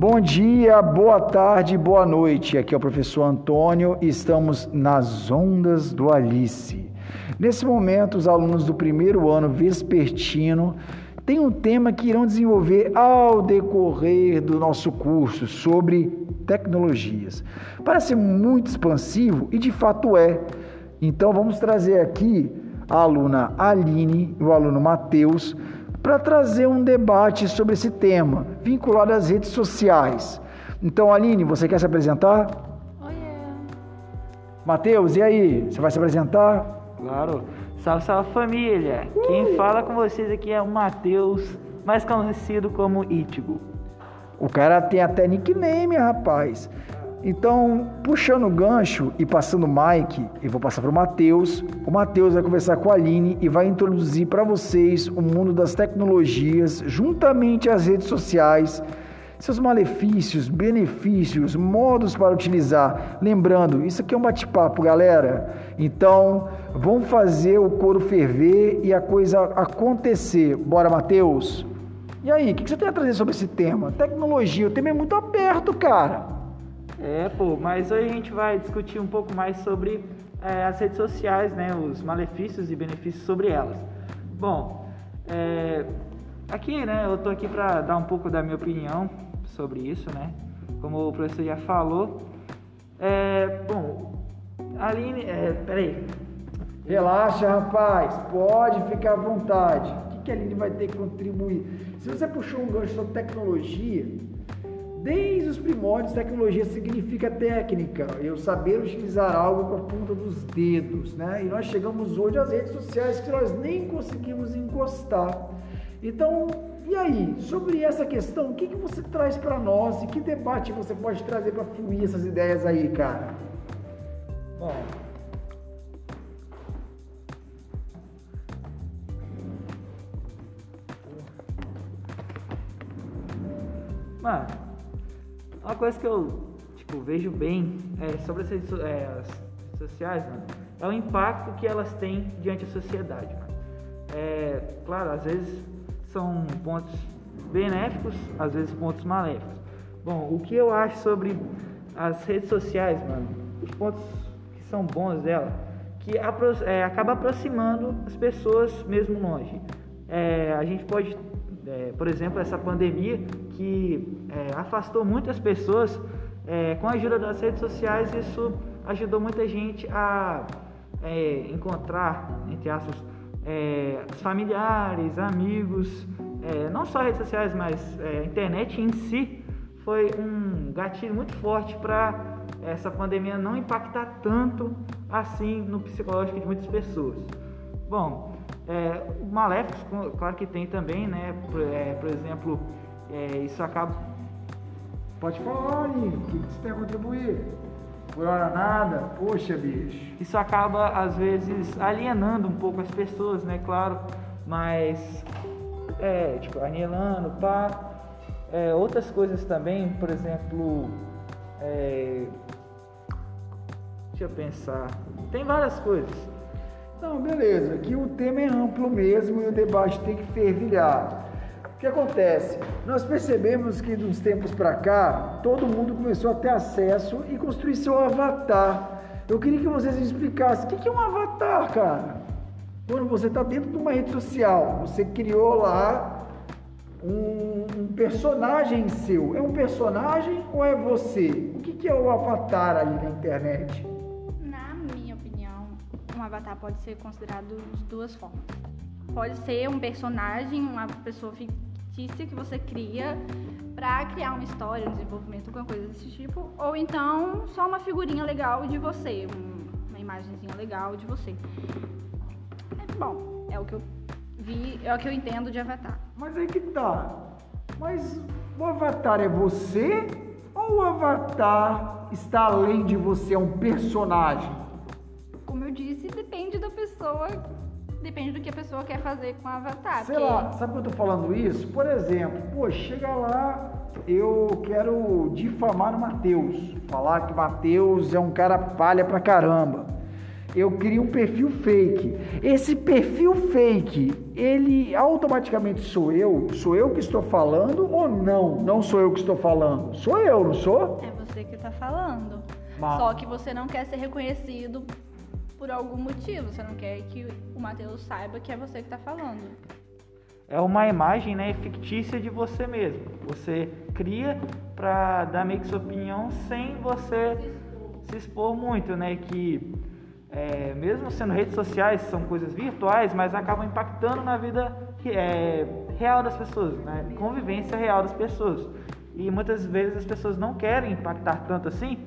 Bom dia, boa tarde, boa noite. Aqui é o professor Antônio e estamos nas ondas do Alice. Nesse momento, os alunos do primeiro ano vespertino têm um tema que irão desenvolver ao decorrer do nosso curso sobre tecnologias. Parece muito expansivo e de fato é. Então vamos trazer aqui a aluna Aline e o aluno Matheus para trazer um debate sobre esse tema, vinculado às redes sociais. Então, Aline, você quer se apresentar? Oi. Matheus, e aí? Você vai se apresentar? Claro. Salve, salve família! Uh! Quem fala com vocês aqui é o Matheus, mais conhecido como Itigo. O cara tem até nickname, rapaz. Então, puxando o gancho e passando o mic, eu vou passar para o Matheus. O Matheus vai conversar com a Aline e vai introduzir para vocês o mundo das tecnologias, juntamente às redes sociais, seus malefícios, benefícios, modos para utilizar. Lembrando, isso aqui é um bate-papo, galera. Então, vamos fazer o couro ferver e a coisa acontecer. Bora, Matheus? E aí, o que você tem a trazer sobre esse tema? Tecnologia, o tema é muito aberto, cara. É, pô, mas hoje a gente vai discutir um pouco mais sobre é, as redes sociais, né, os malefícios e benefícios sobre elas. Bom, é, aqui, né, eu tô aqui para dar um pouco da minha opinião sobre isso, né, como o professor já falou. É, bom, Aline, é, peraí. Relaxa, rapaz, pode ficar à vontade. O que, que a Aline vai ter que contribuir? Se você puxou um gancho sobre tecnologia, Desde os primórdios, tecnologia significa técnica, eu saber utilizar algo com a ponta dos dedos, né? E nós chegamos hoje às redes sociais que nós nem conseguimos encostar. Então, e aí, sobre essa questão, o que, que você traz para nós e que debate você pode trazer para fluir essas ideias aí, cara? Bom, Mano, uma coisa que eu tipo, vejo bem é, sobre as redes, é, as redes sociais, mano, é o impacto que elas têm diante da sociedade. É, claro, às vezes são pontos benéficos, às vezes pontos maléficos. Bom, o que eu acho sobre as redes sociais, mano, os pontos que são bons dela, que apro é, acaba aproximando as pessoas mesmo longe. É, a gente pode é, por exemplo, essa pandemia que é, afastou muitas pessoas, é, com a ajuda das redes sociais, isso ajudou muita gente a é, encontrar, entre aspas, é, familiares, amigos, é, não só redes sociais, mas a internet em si foi um gatilho muito forte para essa pandemia não impactar tanto assim no psicológico de muitas pessoas. Bom, é, maléficos, claro que tem também, né? Por, é, por exemplo, é, isso acaba. Pode falar, Aline, o que você tem a contribuir? Por hora nada? Poxa, bicho. Isso acaba, às vezes, alienando um pouco as pessoas, né? Claro, mas. É, tipo, alienando, pá. É, outras coisas também, por exemplo. É, deixa eu pensar. Tem várias coisas. Não, beleza. Aqui o tema é amplo mesmo e o debate tem que fervilhar. O que acontece? Nós percebemos que dos tempos para cá, todo mundo começou a ter acesso e construir seu avatar. Eu queria que vocês me explicassem o que é um avatar, cara. Quando você está dentro de uma rede social, você criou lá um, um, personagem seu. É um personagem ou é você? O que é o avatar ali na internet? um avatar pode ser considerado de duas formas. Pode ser um personagem, uma pessoa fictícia que você cria para criar uma história, um desenvolvimento, alguma coisa desse tipo, ou então só uma figurinha legal de você, uma imagenzinha legal de você. É, bom, é o que eu vi, é o que eu entendo de avatar. Mas aí que tá. Mas o avatar é você ou o avatar está além de você, é um personagem? como eu disse, depende da pessoa, depende do que a pessoa quer fazer com o avatar. Sei porque... lá, sabe por que eu tô falando isso? Por exemplo, pô, chega lá, eu quero difamar o Matheus, falar que o Matheus é um cara palha pra caramba. eu crio um perfil fake. Esse perfil fake, ele automaticamente sou eu? Sou eu que estou falando ou não? Não sou eu que estou falando. Sou eu, não sou? É você que está falando. Mas- Só que você não quer ser reconhecido por algum motivo. Você não quer que o Matheus saiba que é você que está falando. É uma imagem né, fictícia de você mesmo. Você cria pra dar meio que sua opinião sem você se expor muito, né? Que é, mesmo sendo redes sociais, são coisas virtuais, mas acabam impactando na vida é, real das pessoas, né? Convivência real das pessoas. E muitas vezes as pessoas não querem impactar tanto assim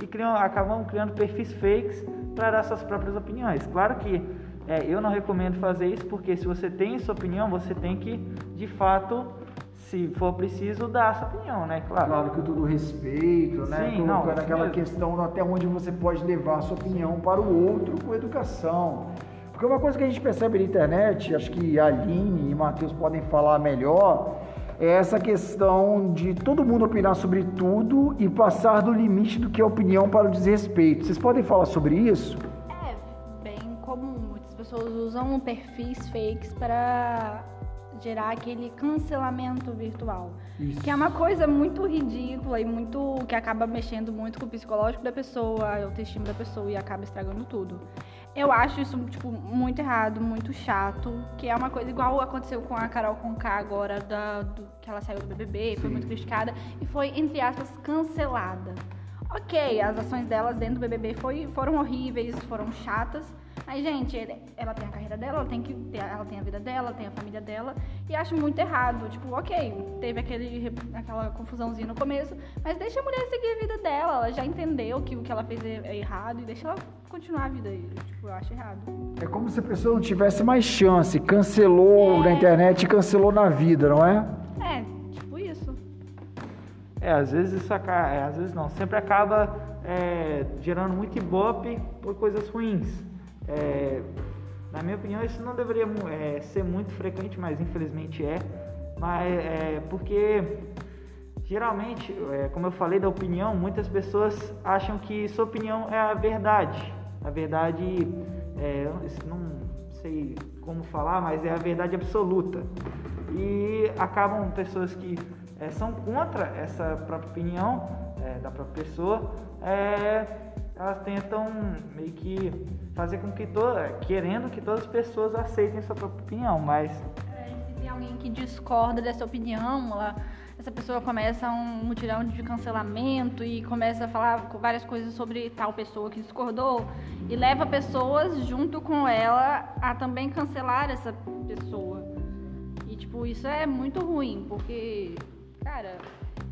e criam, acabam criando perfis fakes dar suas próprias opiniões. Claro que é, eu não recomendo fazer isso porque se você tem sua opinião, você tem que, de fato, se for preciso, dar a sua opinião, né? Claro. Claro que tudo respeito, né? Sim, não, Colocando isso aquela mesmo. questão até onde você pode levar a sua opinião para o outro com educação. Porque uma coisa que a gente percebe na internet, acho que a Aline e o Matheus podem falar melhor, é essa questão de todo mundo opinar sobre tudo e passar do limite do que é opinião para o desrespeito. Vocês podem falar sobre isso? É bem comum. Muitas pessoas usam perfis fakes para gerar aquele cancelamento virtual. Isso. Que é uma coisa muito ridícula e muito que acaba mexendo muito com o psicológico da pessoa, a autoestima da pessoa e acaba estragando tudo. Eu acho isso tipo muito errado, muito chato, que é uma coisa igual aconteceu com a Carol Conká agora da, do- que ela saiu do BBB, foi Sim. muito criticada e foi entre aspas cancelada. Ok, as ações delas dentro do BBB foi, foram horríveis, foram chatas. Mas, gente, ela tem a carreira dela, ela tem, que ter, ela tem a vida dela, tem a família dela. E acho muito errado. Tipo, ok, teve aquele, aquela confusãozinha no começo, mas deixa a mulher seguir a vida dela. Ela já entendeu que o que ela fez é é errado e deixa ela continuar a vida dele. Tipo, eu acho errado. É como se a pessoa não tivesse mais chance, cancelou na internet e cancelou na vida, não é? É, tipo isso. É, às vezes isso acaba, é, às vezes não, sempre acaba é, gerando muito ibope por coisas ruins. É, na minha opinião, isso não deveria é, ser muito frequente, mas infelizmente é. Mas é porque geralmente, é, como eu falei da opinião, muitas pessoas acham que sua opinião é a verdade. A verdade, é, não- sei como falar, mas é a verdade absoluta. E acabam pessoas que é, são contra essa própria opinião da própria pessoa, elas tentam meio que fazer com que toda, querendo que todas as pessoas aceitem sua própria opinião, mas É, se tem alguém que discorda dessa opinião, ela, essa pessoa começa um mutirão de cancelamento e começa a falar várias coisas sobre tal pessoa que discordou e leva pessoas junto com ela a também cancelar essa pessoa. E tipo, isso é muito ruim, porque, cara,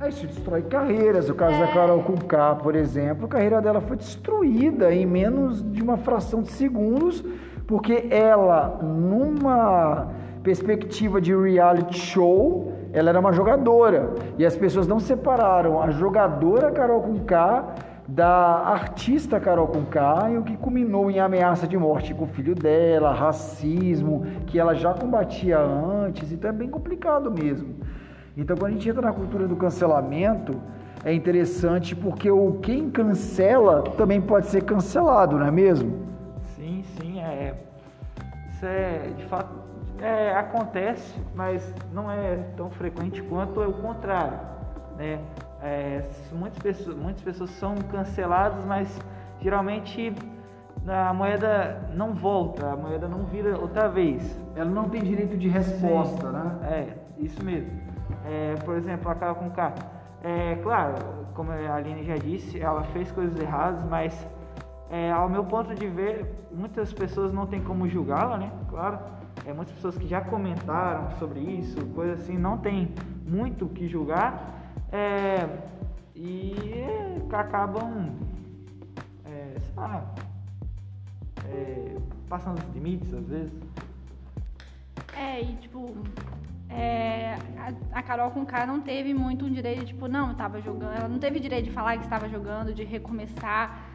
É, Isso destrói carreiras. O caso É. da Carol Conká, por exemplo, a carreira dela foi destruída em menos de uma fração de segundos, porque ela, numa perspectiva de reality show, ela era uma jogadora. E as pessoas não separaram a jogadora Carol Conká da artista Carol Conká, e o que culminou em ameaça de morte com o filho dela, racismo, que ela já combatia antes, então é bem complicado mesmo. Então, quando a gente entra na cultura do cancelamento, é interessante porque o quem cancela também pode ser cancelado, não é mesmo? sim, sim, é. Isso é de fato é, acontece, mas não é tão frequente quanto é o contrário. Né? É, muitas, pessoas, muitas pessoas são canceladas, mas geralmente a moeda não volta, a moeda não vira outra vez. Ela não tem direito de resposta, né? É, isso mesmo. É, por exemplo, a Carol com K. É, claro, como a Aline já disse, ela fez coisas erradas, mas é, ao meu ponto de ver, muitas pessoas não tem como julgá-la, né? Claro, é, muitas pessoas que já comentaram sobre isso, coisa assim, não tem muito o que julgar é, e acabam, é, sei lá, é, passando os limites às vezes. É, e tipo, é, a, a Carol com K não teve muito um direito, tipo, não, tava jogando, ela não teve direito de falar que estava jogando, de recomeçar,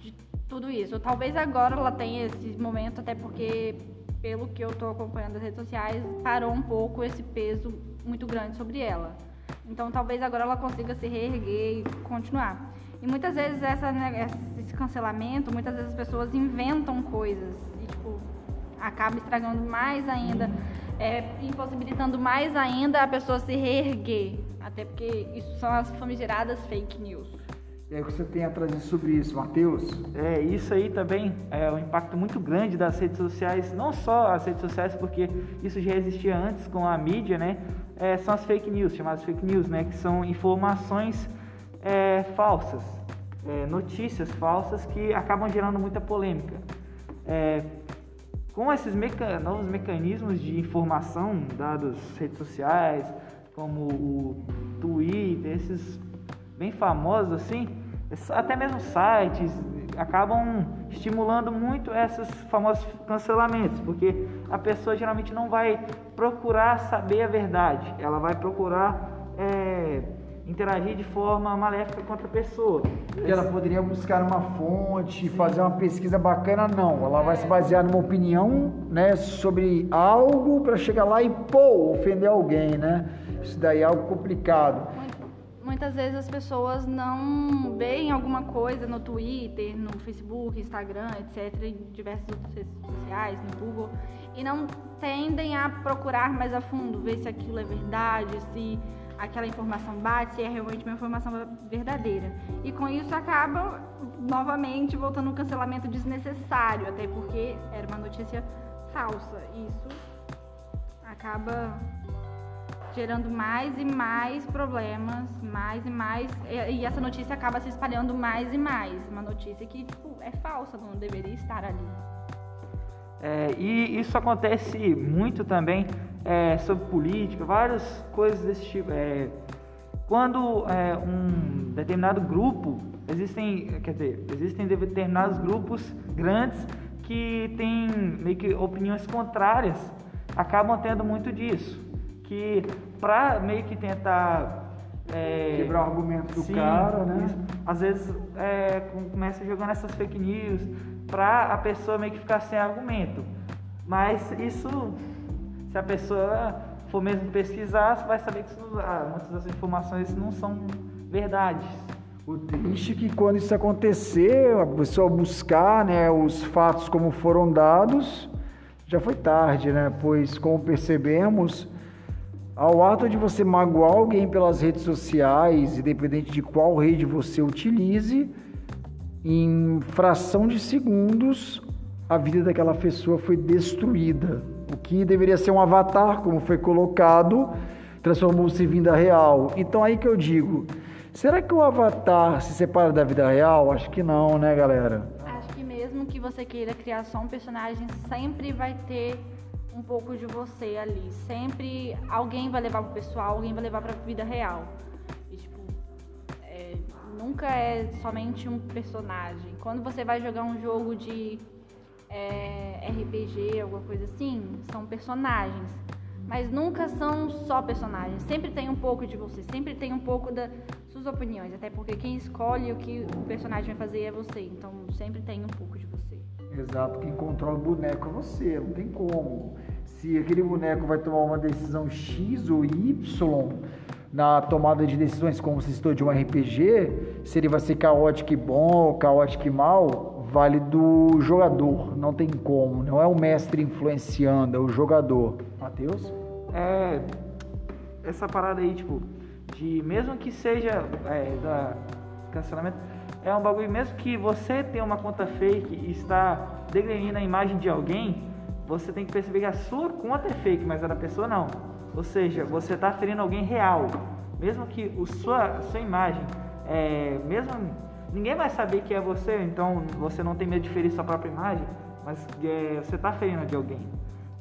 de tudo isso. Talvez agora ela tenha esse momento, até porque, pelo que eu tô acompanhando nas redes sociais, parou um pouco esse peso muito grande sobre ela. Então talvez agora ela consiga se reerguer e continuar. E muitas vezes essa, né, esse esse cancelamento, muitas vezes as pessoas inventam coisas e, tipo, acaba estragando mais ainda, é, impossibilitando mais ainda a pessoa se reerguer. Até porque isso são as famigeradas fake news. E aí você tem a trazer sobre isso, Matheus? É, isso aí também é um impacto muito grande das redes sociais, não só as redes sociais, porque isso já existia antes com a mídia, né? É, são as fake news, chamadas fake news, né? Que são informações é, falsas, é, notícias falsas que acabam gerando muita polêmica. É, com esses meca novos mecanismos de informação dados redes sociais, como o Twitter, esses bem famosos assim, até mesmo sites acabam estimulando muito esses famosos cancelamentos, porque a pessoa geralmente não vai procurar saber a verdade, ela vai procurar é, interagir de forma maléfica com outra pessoa. Que ela poderia buscar uma fonte, fazer uma pesquisa bacana, não. Ela vai se basear numa opinião, né, sobre algo para chegar lá e pô, ofender alguém, né? Isso daí é algo complicado. Muitas vezes as pessoas não veem alguma coisa no Twitter, no Facebook, Instagram, etc., em diversas outras redes sociais, no Google, e não tendem a procurar mais a fundo, ver se aquilo é verdade, se aquela informação bate, se é realmente uma informação verdadeira. E com isso acaba novamente voltando um cancelamento desnecessário, até porque era uma notícia falsa. Isso acaba gerando mais e mais problemas, mais e mais, e essa notícia acaba se espalhando mais e mais. Uma notícia que tipo, é falsa, não deveria estar ali. É, e isso acontece muito também é, sobre política, várias coisas desse tipo. É, quando é, um determinado grupo, existem, quer dizer, existem determinados grupos grandes que têm meio que opiniões contrárias, acabam tendo muito disso. Que para meio que tentar é, quebrar o argumento do sim, cara, né? Às vezes é, começa jogando essas fake news para a pessoa meio que ficar sem argumento. Mas isso se a pessoa for mesmo pesquisar, você vai saber que isso, ah, muitas das informações não são verdades. O triste é que quando isso acontecer, a pessoa buscar né, os fatos como foram dados, já foi tarde, né? Pois, como percebemos, ao ato de você magoar alguém pelas redes sociais, independente de qual rede você utilize, em fração de segundos, a vida daquela pessoa foi destruída. O que deveria ser um avatar, como foi colocado, transformou-se em vida real. Então aí que eu digo, será que o avatar se separa da vida real? Acho que não, né, galera? Acho que mesmo que você queira criar só um personagem, sempre vai ter um pouco de você ali. Sempre alguém vai levar pro pessoal, alguém vai levar pra vida real. E, tipo, é, nunca é somente um personagem. Quando você vai jogar um jogo de é, RPG, alguma coisa assim, são personagens. Mas nunca são só personagens. Sempre tem um pouco de você, sempre tem um pouco das suas opiniões. Até porque quem escolhe o que o personagem vai fazer é você. Então sempre tem um pouco de você. Exato, quem controla o boneco é você, não tem como. Se aquele boneco vai tomar uma decisão X ou Y na tomada de decisões, como se estou de um RPG, se ele vai ser caótico e bom caótico e mal, vale do jogador, não tem como, não é o mestre influenciando, é o jogador. Matheus? É, essa parada aí, tipo, de mesmo que seja é, da cancelamento, é um bagulho, mesmo que você tenha uma conta fake e está degrenindo a imagem de alguém, você tem que perceber que a sua conta é fake, mas a da pessoa não. Ou seja, você está ferindo alguém real. Mesmo que o sua, a sua imagem, é, mesmo ninguém vai saber que é você, então você não tem medo de ferir sua própria imagem, mas é, você está ferindo de alguém.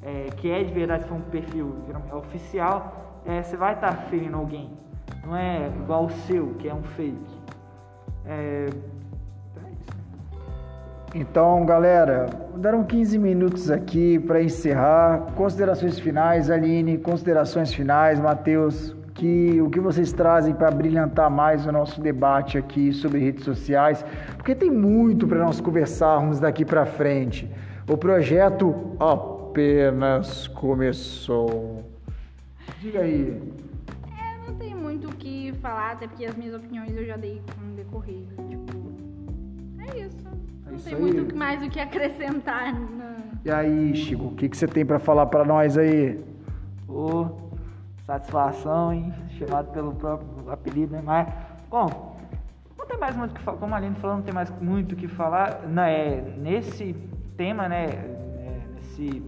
É, que é de verdade, se for um perfil é oficial, é, você vai estar tá ferindo alguém. Não é igual o seu, que é um fake. É, então, então, galera, deram 15 minutos aqui para encerrar. Considerações finais, Aline, considerações finais, Matheus, que o que vocês trazem para brilhantar mais o nosso debate aqui sobre redes sociais, porque tem muito para nós conversarmos daqui para frente. O projeto apenas começou. Diga aí. É, não tem muito o que falar, até porque as minhas opiniões eu já dei no decorrer. Tipo, é isso. É Não isso tem aí. muito mais o que acrescentar. Na... E aí, Chico, o que, que você tem pra falar pra nós aí? Ô, satisfação, hein? Chamado pelo próprio apelido, né? Mas, bom, não tem mais muito o que falar. Como a Aline falou, não tem mais muito o que falar. Né, nesse tema, né? é, Nesse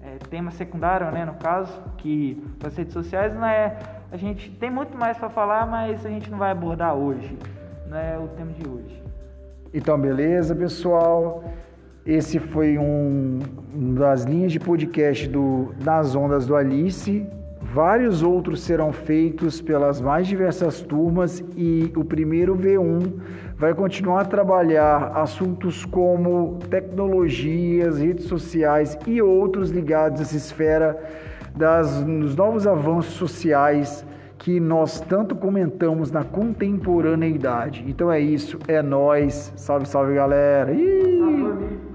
é, tema secundário, né? No caso, que as redes sociais, não é. A gente tem muito mais para falar, mas a gente não vai abordar hoje. Não é o tema de hoje. Então, beleza, pessoal. Esse foi um, um das linhas de podcast do Das Ondas do Alice. Vários outros serão feitos pelas mais diversas turmas e o primeiro V1 vai continuar a trabalhar assuntos como tecnologias, redes sociais e outros ligados essa esfera das, dos novos avanços sociais que nós tanto comentamos na contemporaneidade. Então é isso, é nós. Salve, salve, galera. Ih!